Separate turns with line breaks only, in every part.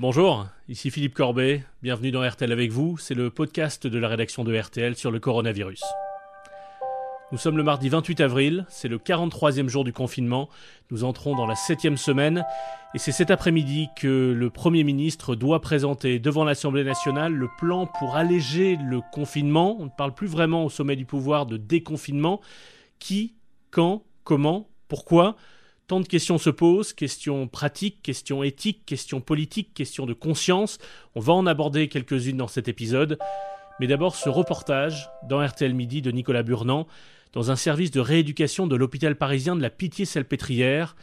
Bonjour, ici Philippe Corbet, bienvenue dans RTL avec vous, c'est le podcast de la rédaction de RTL sur le coronavirus. Nous sommes le mardi 28 avril, c'est le 43e jour du confinement, nous entrons dans la 7e semaine, et c'est cet après-midi que le Premier ministre doit présenter devant l'Assemblée nationale le plan pour alléger le confinement. On ne parle plus vraiment au sommet du pouvoir de déconfinement. Qui, quand, comment, pourquoi? Tant de questions se posent, questions pratiques, questions éthiques, questions politiques, questions de conscience. On va en aborder quelques-unes dans cet épisode. Mais d'abord ce reportage dans RTL Midi de Nicolas Burnand, dans un service de rééducation de l'hôpital parisien de la Pitié-Salpêtrière,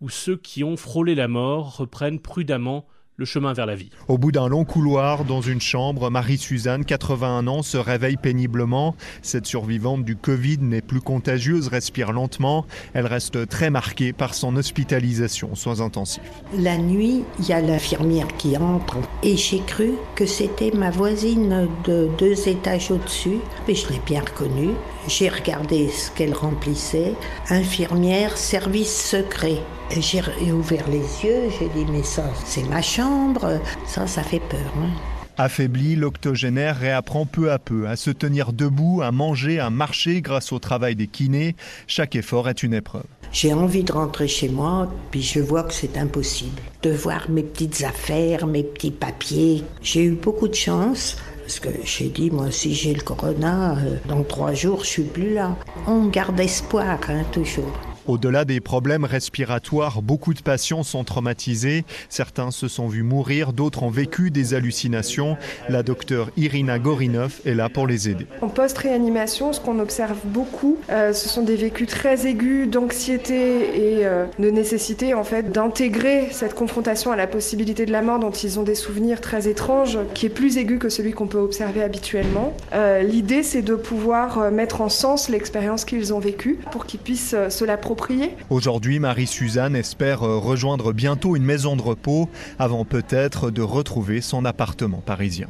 où ceux qui ont frôlé la mort reprennent prudemment le chemin vers la vie.
Au bout d'un long couloir, dans une chambre, Marie-Suzanne, 81 ans, se réveille péniblement. Cette survivante du Covid n'est plus contagieuse, respire lentement. Elle reste très marquée par son hospitalisation soins intensifs.
La nuit, il y a l'infirmière qui entre et j'ai cru que c'était ma voisine de deux étages au-dessus. Mais je l'ai bien reconnue. J'ai regardé ce qu'elle remplissait. Infirmière, service secret. J'ai ouvert les yeux, j'ai dit mais ça c'est ma chambre, ça ça fait peur. Hein.
Affaibli, l'octogénaire réapprend peu à peu à se tenir debout, à manger, à marcher grâce au travail des kinés. Chaque effort est une épreuve.
J'ai envie de rentrer chez moi, puis je vois que c'est impossible. De voir mes petites affaires, mes petits papiers. J'ai eu beaucoup de chance. Parce que j'ai dit, moi, si j'ai le corona, euh, dans trois jours, je suis plus là. On garde espoir, hein, toujours.
Au-delà des problèmes respiratoires, beaucoup de patients sont traumatisés. Certains se sont vus mourir, d'autres ont vécu des hallucinations. La docteure Irina Gorinov est là pour les aider.
En post-réanimation, ce qu'on observe beaucoup, euh, ce sont des vécus très aigus d'anxiété et euh, de nécessité en fait d'intégrer cette confrontation à la possibilité de la mort dont ils ont des souvenirs très étranges, qui est plus aigu que celui qu'on peut observer habituellement. Euh, l'idée, c'est de pouvoir mettre en sens l'expérience qu'ils ont vécue pour qu'ils puissent se l'approprier
Aujourd'hui, Marie-Suzanne espère euh, rejoindre bientôt une maison de repos avant peut-être de retrouver son appartement parisien.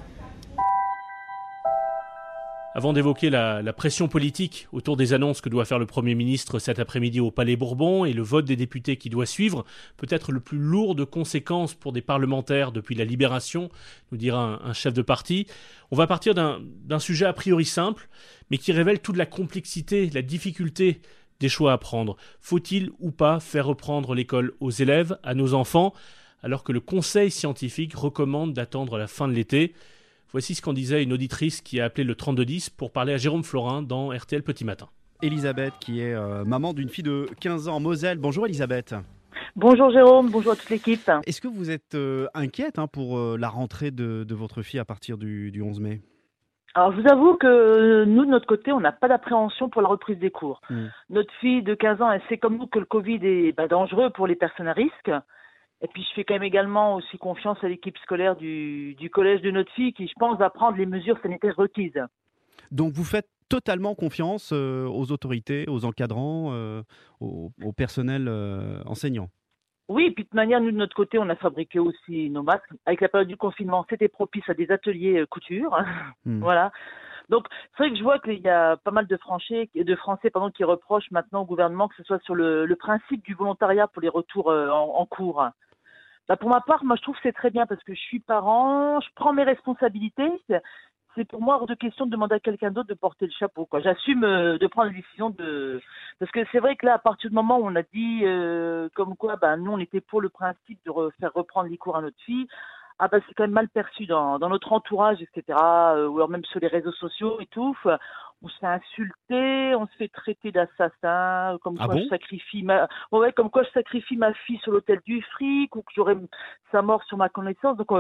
Avant d'évoquer la, la, pression politique autour des annonces que doit faire le Premier ministre cet après-midi au Palais Bourbon et le vote des députés qui doit suivre, peut-être le plus lourd de conséquences pour des parlementaires depuis la libération, nous dira un, un chef de parti, on va partir d'un sujet a priori simple, mais qui révèle toute la complexité, la difficulté des choix à prendre. Faut-il ou pas faire reprendre l'école aux élèves, à nos enfants, alors que le conseil scientifique recommande d'attendre la fin de l'été? Voici ce qu'en disait une auditrice qui a appelé le 3210 pour parler à Jérôme Florin dans RTL Petit Matin.
Elisabeth, qui est euh, maman d'une fille de 15 ans en Moselle. Bonjour Elisabeth.
Bonjour Jérôme, bonjour à toute l'équipe.
Est-ce que vous êtes euh, inquiète hein, pour euh, la rentrée de, votre fille à partir du 11 mai?
Alors, je vous avoue que nous, de notre côté, on n'a pas d'appréhension pour la reprise des cours. Hmm. Notre fille de 15 ans, elle sait comme nous que le Covid est bah, dangereux pour les personnes à risque. Et puis, je fais quand même également aussi confiance à l'équipe scolaire du, collège de notre fille qui, je pense, va prendre les mesures sanitaires requises.
Donc, vous faites totalement confiance euh, aux autorités, aux encadrants, euh, au, personnel euh, enseignant?
Oui, puis de manière, nous de notre côté, on a fabriqué aussi nos masques. Avec la période du confinement, c'était propice à des ateliers euh, couture. Hmm. voilà. Donc, c'est vrai que je vois qu'il y a pas mal de Français, de Français pardon, qui reprochent maintenant au gouvernement que ce soit sur le, principe du volontariat pour les retours euh, en, cours. Bah, pour ma part, moi, je trouve que c'est très bien parce que je suis parent, je prends mes responsabilités c'est pour moi hors de question de demander à quelqu'un d'autre de porter le chapeau. Quoi. J'assume euh, de prendre la décision de. Parce que c'est vrai que là, à partir du moment où on a dit euh, comme quoi, ben, nous, on était pour le principe de faire reprendre les cours à notre fille, ah ben, c'est quand même mal perçu dans, dans notre entourage, etc., euh, ou alors même sur les réseaux sociaux et tout. On se fait insulter, on se fait traiter d'assassin, comme ah quoi je sacrifie ma, ouais, comme quoi je sacrifie ma fille sur l'hôtel du fric, ou que j'aurais sa mort sur ma connaissance. Donc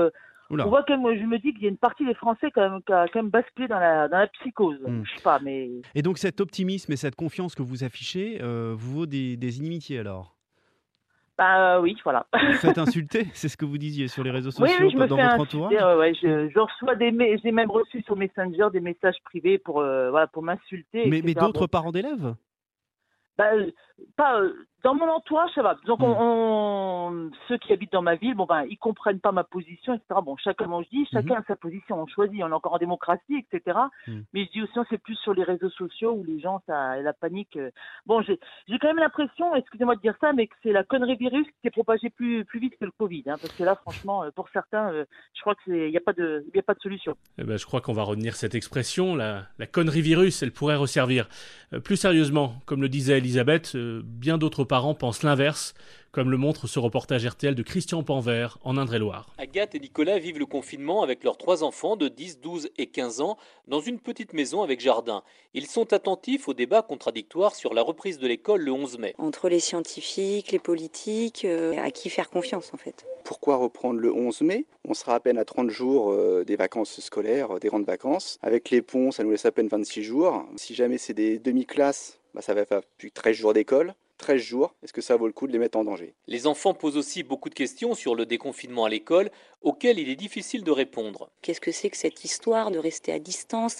on voit que moi, je me dis qu'il y a une partie des Français quand même, qui a quand même basculé dans la, dans la psychose. Hmm. Je sais pas, mais.
Et donc cet optimisme et cette confiance que vous affichez euh, vous vaut des, des inimitiés alors?
Bah oui, voilà.
Vous faites insulter, c'est ce que vous disiez sur les réseaux sociaux, oui, je me dans votre entourage?
ouais, je, je, reçois des, j'ai même reçu sur Messenger des messages privés pour, euh, voilà, pour m'insulter.
Mais, mais d'autres parents d'élèves?
Bah, pas, dans mon entourage, ça va. Donc, on, hmm. ceux qui habitent dans ma ville, bon ben, ils comprennent pas ma position, etc. Bon, chacun, je dis, chacun hmm. a sa position, on choisit, on est encore en démocratie, etc. Hmm. Mais je dis aussi, c'est plus sur les réseaux sociaux où les gens, ça, la panique. Euh. Bon, j'ai, quand même l'impression, excusez-moi de dire ça, mais que c'est la connerie virus qui s'est propagée plus, plus vite que le Covid, hein, parce que là, franchement, euh, pour certains, euh, je crois qu'il n'y a pas de, il a pas de solution.
Eh ben, je crois qu'on va retenir cette expression, la, la connerie virus, elle pourrait resservir. plus sérieusement, comme le disait Elisabeth, bien d'autres parents pensent l'inverse, comme le montre ce reportage RTL de Christian Panvert en Indre-et-Loire.
Agathe et Nicolas vivent le confinement avec leurs trois enfants de 10, 12 et 15 ans dans une petite maison avec jardin. Ils sont attentifs aux débats contradictoires sur la reprise de l'école le 11 mai.
Entre les scientifiques, les politiques, euh, à qui faire confiance en fait
Pourquoi reprendre le 11 mai? On sera à peine à 30 jours euh, des vacances scolaires, des grandes vacances. Avec les ponts, ça nous laisse à peine 26 jours. Si jamais c'est des demi-classes, bah, ça va faire plus 13 jours d'école. 13 jours, est-ce que ça vaut le coup de les mettre en danger?
Les enfants posent aussi beaucoup de questions sur le déconfinement à l'école, auxquelles il est difficile de répondre.
Qu'est-ce que c'est que cette histoire de rester à distance,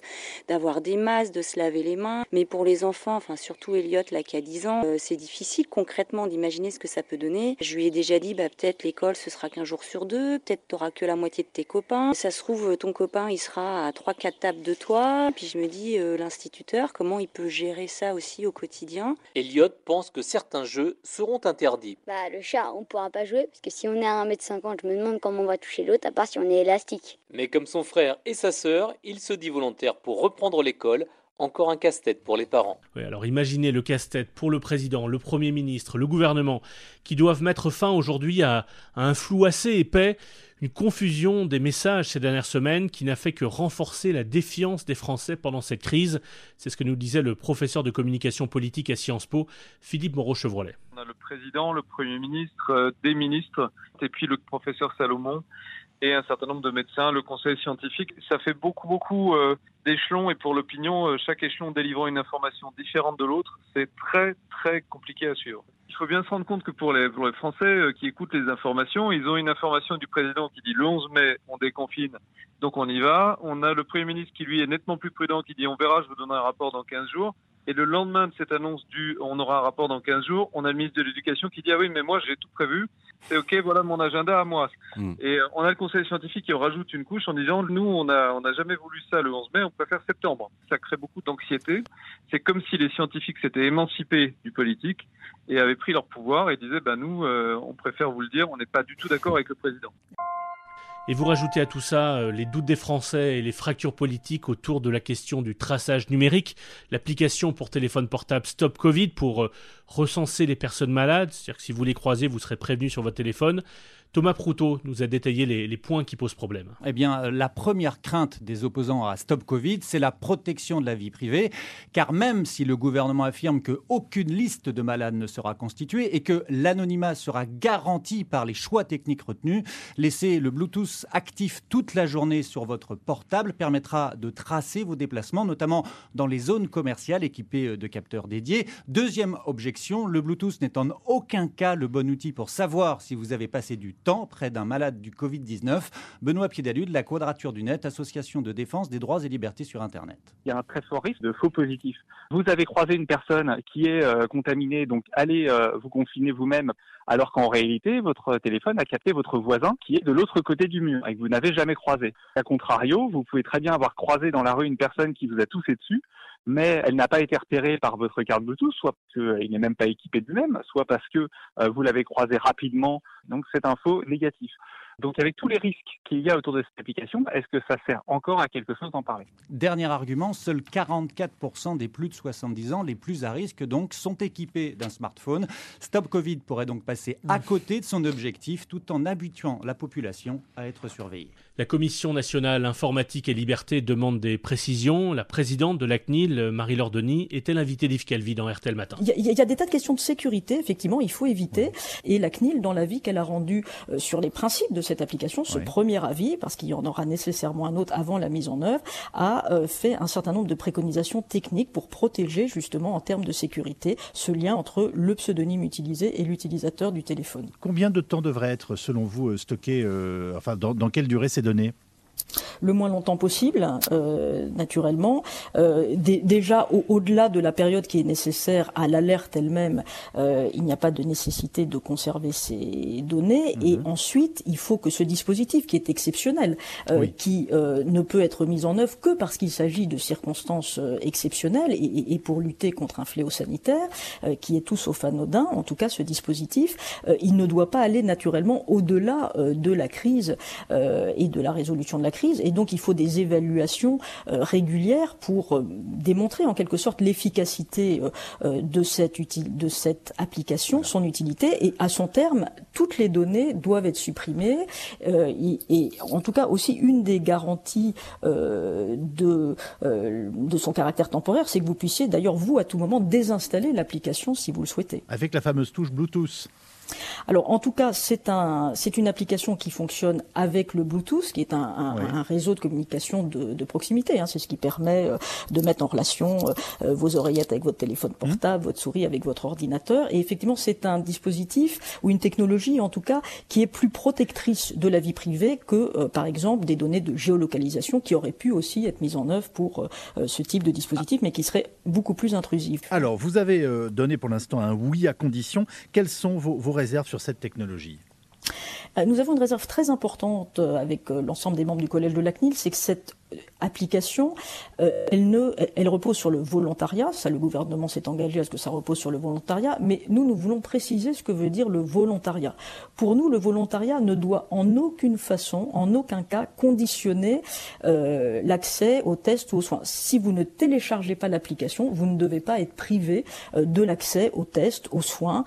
d'avoir des masques, de se laver les mains? Mais pour les enfants, enfin surtout Elliot là qui a 10 ans, euh, c'est difficile concrètement d'imaginer ce que ça peut donner. Je lui ai déjà dit, bah, peut-être l'école ce sera qu'un jour sur deux, peut-être tu n'auras que la moitié de tes copains. Ça se trouve, ton copain il sera à 3-4 tables de toi. Puis je me dis, euh, l'instituteur, comment il peut gérer ça aussi au quotidien?
Elliot pense que certains jeux seront interdits.
Bah, le chat, on ne pourra pas jouer, parce que si on est à 1m50, je me demande comment on va toucher l'autre, à part si on est élastique.
Mais comme son frère et sa sœur, il se dit volontaire pour reprendre l'école encore un casse-tête pour les parents.
Oui, alors imaginez le casse-tête pour le président, le Premier ministre, le gouvernement, qui doivent mettre fin aujourd'hui à, un flou assez épais, une confusion des messages ces dernières semaines qui n'a fait que renforcer la défiance des Français pendant cette crise. C'est ce que nous disait le professeur de communication politique à Sciences Po, Philippe Moreau-Chevrolet.
On a le président, le Premier ministre, euh, des ministres, et puis le professeur Salomon et un certain nombre de médecins, le conseil scientifique. Ça fait beaucoup, beaucoup euh, d'échelons et pour l'opinion, euh, chaque échelon délivrant une information différente de l'autre, c'est très, très compliqué à suivre. Il faut bien se rendre compte que pour les, Français euh, qui écoutent les informations, ils ont une information du président qui dit le 11 mai, on déconfine, donc on y va. On a le Premier ministre qui, lui, est nettement plus prudent, qui dit on verra, je vous donnerai un rapport dans 15 jours. Et le lendemain de cette annonce du on aura un rapport dans 15 jours, on a le ministre de l'Éducation qui dit ah oui, mais moi j'ai tout prévu, c'est ok, voilà mon agenda à moi. Hmm. Et euh, on a le conseil scientifique qui rajoute une couche en disant nous on n'a on a jamais voulu ça le 11 mai, on préfère septembre. Ça crée beaucoup d'anxiété. C'est comme si les scientifiques s'étaient émancipés du politique et avaient pris leur pouvoir et disaient bah nous euh, on préfère vous le dire, on n'est pas du tout d'accord avec le président.
Et vous rajoutez à tout ça euh, les doutes des Français et les fractures politiques autour de la question du traçage numérique, l'application pour téléphone portable Stop Covid pour euh, recenser les personnes malades, c'est-à-dire que si vous les croisez, vous serez prévenu sur votre téléphone. Thomas Proutot nous a détaillé les, points qui posent problème.
Eh bien, euh, la première crainte des opposants à Stop Covid, c'est la protection de la vie privée, car même si le gouvernement affirme qu'aucune liste de malades ne sera constituée et que l'anonymat sera garanti par les choix techniques retenus, laisser le Bluetooth actif toute la journée sur votre portable permettra de tracer vos déplacements, notamment dans les zones commerciales équipées euh, de capteurs dédiés. Deuxième objection, le Bluetooth n'est en aucun cas le bon outil pour savoir si vous avez passé du temps près d'un malade du Covid-19. Benoît Piédalu de la Quadrature du Net, association de défense des droits et libertés sur Internet.
Il y a un très fort risque de faux positifs. Vous avez croisé une personne qui est euh, contaminée, donc allez euh, vous confiner vous-même, alors qu'en réalité, votre téléphone a capté votre voisin qui est de l'autre côté du mur et que vous n'avez jamais croisé. A contrario, vous pouvez très bien avoir croisé dans la rue une personne qui vous a toussé dessus, mais elle n'a pas été repérée par votre carte Bluetooth, soit parce qu'il n'est même pas équipé de même, soit parce que euh, vous l'avez croisé rapidement. Donc c'est un faux négatif. Donc avec tous les risques qu'il y a autour de cette application, est-ce que ça sert encore à quelque chose d'en parler?
Dernier argument, seuls 44% des plus de 70 ans, les plus à risque donc, sont équipés d'un smartphone. Stop Covid pourrait donc passer à côté de son objectif tout en habituant la population à être surveillée.
La Commission nationale informatique et liberté demande des précisions. La présidente de la CNIL, Marie-Laure Denis, était l'invitée d'Yves Calvi dans RTL Matin.
Il y, a, des tas de questions de sécurité, effectivement, il faut éviter. Et la CNIL, dans l'avis qu'elle a rendu euh, sur les principes de cette application, ce premier avis, parce qu'il y en aura nécessairement un autre avant la mise en œuvre, a euh, fait un certain nombre de préconisations techniques pour protéger justement en termes de sécurité ce lien entre le pseudonyme utilisé et l'utilisateur du téléphone.
Combien de temps devrait être, selon vous, euh, stocké, enfin, dans, dans quelle durée ces données
le moins longtemps possible, naturellement. déjà, au-delà de la période qui est nécessaire à l'alerte elle-même, il n'y a pas de nécessité de conserver ces données. Et mhm. ensuite, il faut que ce dispositif, qui est exceptionnel, qui ne peut être mis en œuvre que parce qu'il s'agit de circonstances exceptionnelles et, et, pour lutter contre un fléau sanitaire, qui est tout sauf anodin, en tout cas ce dispositif, il ne doit pas aller naturellement au-delà euh, de la crise euh, et de la résolution de la Et donc il faut des évaluations euh, régulières pour démontrer en quelque sorte l'efficacité de cette, de cette application, son utilité. Et à son terme, toutes les données doivent être supprimées. et, en tout cas aussi une des garanties de, de son caractère temporaire, c'est que vous puissiez d'ailleurs vous à tout moment désinstaller l'application si vous le souhaitez.
Avec la fameuse touche Bluetooth.
Alors en tout cas, c'est un, c'est une application qui fonctionne avec le Bluetooth, qui est un, un, réseau de communication de, de proximité. Hein. C'est ce qui permet euh, de mettre en relation euh, euh, vos oreillettes avec votre téléphone mmh. portable, votre souris avec votre ordinateur. Et effectivement, c'est un dispositif ou une technologie, en tout cas, qui est plus protectrice de la vie privée que, par exemple, des données de géolocalisation qui auraient pu aussi être mises en œuvre pour ce type de dispositif, mais qui seraient beaucoup plus intrusifs.
Alors, vous avez donné pour l'instant un oui à condition. Quels sont vos, vos réserve sur cette technologie?
Euh, nous avons une réserve très importante euh, avec euh, l'ensemble des membres du collège de la CNIL, c'est que cette application, euh, elle, ne, elle repose sur le volontariat. Ça, le gouvernement s'est engagé à ce que ça repose sur le volontariat. Mais nous, nous voulons préciser ce que veut dire le volontariat. Pour nous, le volontariat ne doit en aucune façon, en aucun cas, conditionner euh, l'accès aux tests ou aux soins. Si vous ne téléchargez pas l'application, vous ne devez pas être privé euh, de l'accès aux tests, aux soins.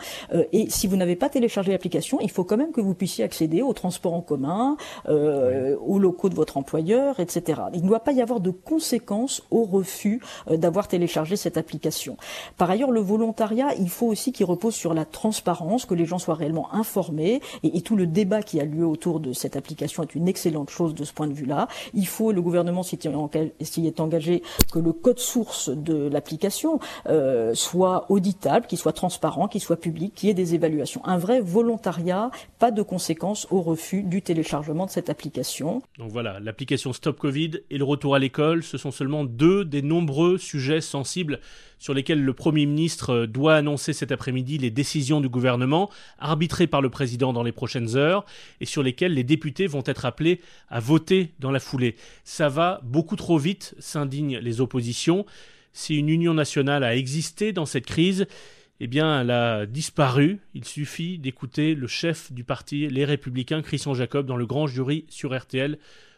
et si vous n'avez pas téléchargé l'application, il faut quand même que vous puissiez accéder aux transports en commun, aux locaux de votre employeur, etc il ne doit pas y avoir de conséquences au refus euh, d'avoir téléchargé cette application. Par ailleurs, le volontariat, il faut aussi qu'il repose sur la transparence, que les gens soient réellement informés, et, tout le débat qui a lieu autour de cette application est une excellente chose de ce point de vue-là. Il faut, le gouvernement s'y est engagé, que le code source de l'application euh, soit auditable, qu'il soit transparent, qu'il soit public, qu'il y ait des évaluations. Un vrai volontariat, pas de conséquences au refus du téléchargement de cette application.
Donc voilà, l'application Stop Covid et le retour à l'école, ce sont seulement deux des nombreux sujets sensibles sur lesquels le Premier ministre doit annoncer cet après-midi les décisions du gouvernement, arbitrées par le président dans les prochaines heures, et sur lesquelles les députés vont être appelés à voter dans la foulée. Ça va beaucoup trop vite, s'indignent les oppositions. Si une union nationale a existé dans cette crise, eh bien, elle a disparu. Il suffit d'écouter le chef du parti Les Républicains, Christian Jacob, dans le grand jury sur RTL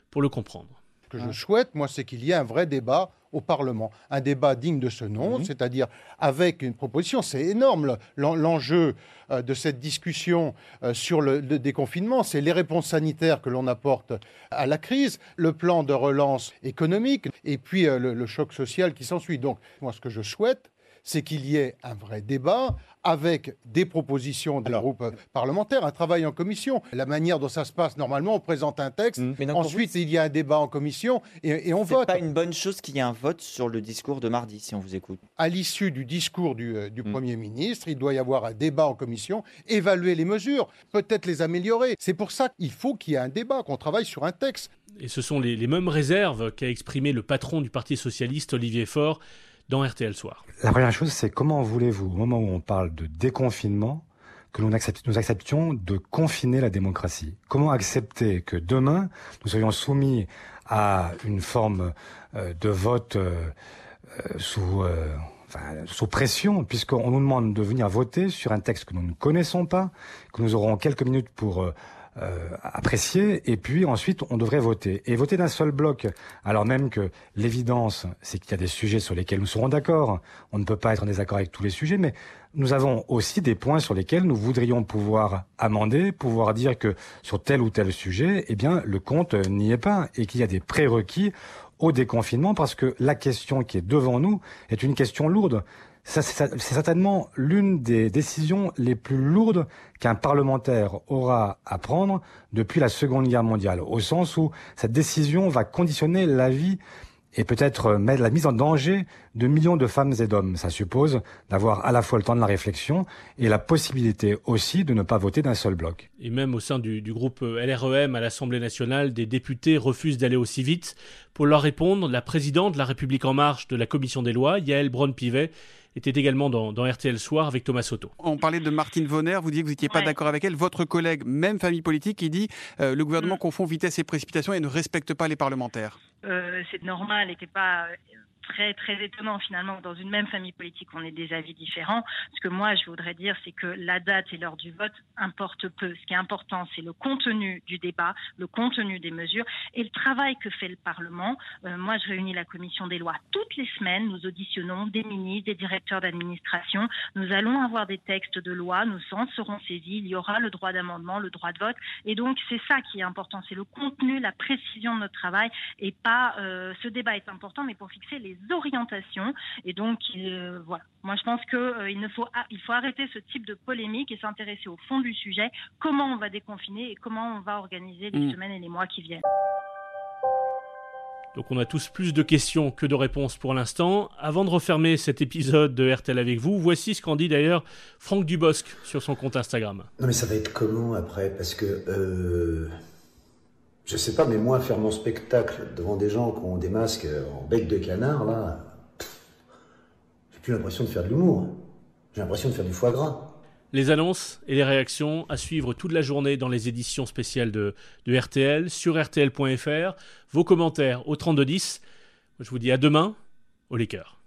pour le comprendre
que je souhaite, moi, c'est qu'il y ait un vrai débat au Parlement. Un débat digne de ce nom, mhm. c'est-à-dire avec une proposition. C'est énorme l'enjeu euh, de cette discussion euh, sur le, déconfinement. C'est les réponses sanitaires que l'on apporte à la crise, le plan de relance économique et puis euh, le, le choc social qui s'ensuit. Donc, moi, ce que je souhaite, c'est qu'il y ait un vrai débat avec des propositions des groupes parlementaires, un travail en commission. La manière dont ça se passe, normalement, on présente un texte, mmh. ensuite il y a un débat en commission et, on vote.
C'est pas une bonne chose qu'il y ait un vote sur le discours de mardi, si on vous écoute.
À l'issue du discours du, euh, mmh. Premier ministre, il doit y avoir un débat en commission, évaluer les mesures, peut-être les améliorer. C'est pour ça qu'il faut qu'il y ait un débat, qu'on travaille sur un texte.
Et ce sont les, les mêmes réserves qu'a exprimé le patron du Parti socialiste, Olivier Faure, dans RTL Soir.
La première chose, c'est comment voulez-vous, au moment où on parle de déconfinement, que nous, acceptions de confiner la démocratie? Comment accepter que demain, nous soyons soumis à une forme euh, de vote euh, euh, sous pression, puisqu'on nous demande de venir voter sur un texte que nous ne connaissons pas, que nous aurons quelques minutes pour euh, apprécier, et puis ensuite on devrait voter. Et voter d'un seul bloc, alors même que l'évidence, c'est qu'il y a des sujets sur lesquels nous serons d'accord, on ne peut pas être en désaccord avec tous les sujets, mais nous avons aussi des points sur lesquels nous voudrions pouvoir amender, pouvoir dire que sur tel ou tel sujet, eh bien, le compte n'y est pas, et qu'il y a des prérequis au déconfinement, parce que la question qui est devant nous est une question lourde. C'est certainement l'une des décisions les plus lourdes qu'un parlementaire aura à prendre depuis la Seconde Guerre mondiale, au sens où cette décision va conditionner la vie et peut-être mettre la mise en danger de millions de femmes et d'hommes. Ça suppose d'avoir à la fois le temps de la réflexion et la possibilité aussi de ne pas voter d'un seul bloc.
Et même au sein du, du groupe LREM à l'Assemblée nationale, des députés refusent d'aller aussi vite. Pour leur répondre, la présidente de la République en marche de la commission des lois, Yael Braun-Pivet, était également dans, RTL Soir avec Thomas Soto.
On parlait de Martine Vonner, vous disiez que vous n'étiez pas d'accord avec elle. Votre collègue, même famille politique, qui dit euh, le gouvernement mm. confond vitesse et précipitation et ne respecte pas les parlementaires.
Euh, c'est normal, n'était pas très étonnant finalement dans une même famille politique on ait des avis différents. Ce que moi je voudrais dire c'est que la date et l'heure du vote importent peu. Ce qui est important c'est le contenu du débat, le contenu des mesures et le travail que fait le Parlement. Euh, moi je réunis la commission des lois toutes les semaines. Nous auditionnons des ministres, des directeurs d'administration. Nous allons avoir des textes de loi, nous en serons saisis. Il y aura le droit d'amendement, le droit de vote et donc c'est ça qui est important, c'est le contenu, la précision de notre travail et pas euh, ce débat est important mais pour fixer les orientations. Et donc, euh, voilà. Moi, je pense qu'il euh, faut, il faut arrêter ce type de polémique et s'intéresser au fond du sujet, comment on va déconfiner et comment on va organiser les mm. semaines et les mois qui viennent.
Donc on a tous plus de questions que de réponses pour l'instant. Avant de refermer cet épisode de RTL avec vous, voici ce qu'en dit d'ailleurs Franck Dubosc sur son compte Instagram.
Non mais ça va être comment après? Parce que euh, je sais pas, mais moi, faire mon spectacle devant des gens qui ont des masques en bec de canard, là, j'ai plus l'impression de faire de l'humour. J'ai l'impression de faire du foie gras.
Les annonces et les réactions à suivre toute la journée dans les éditions spéciales de, RTL, sur RTL.fr, vos commentaires au 3210. Je vous dis à demain, au liqueur.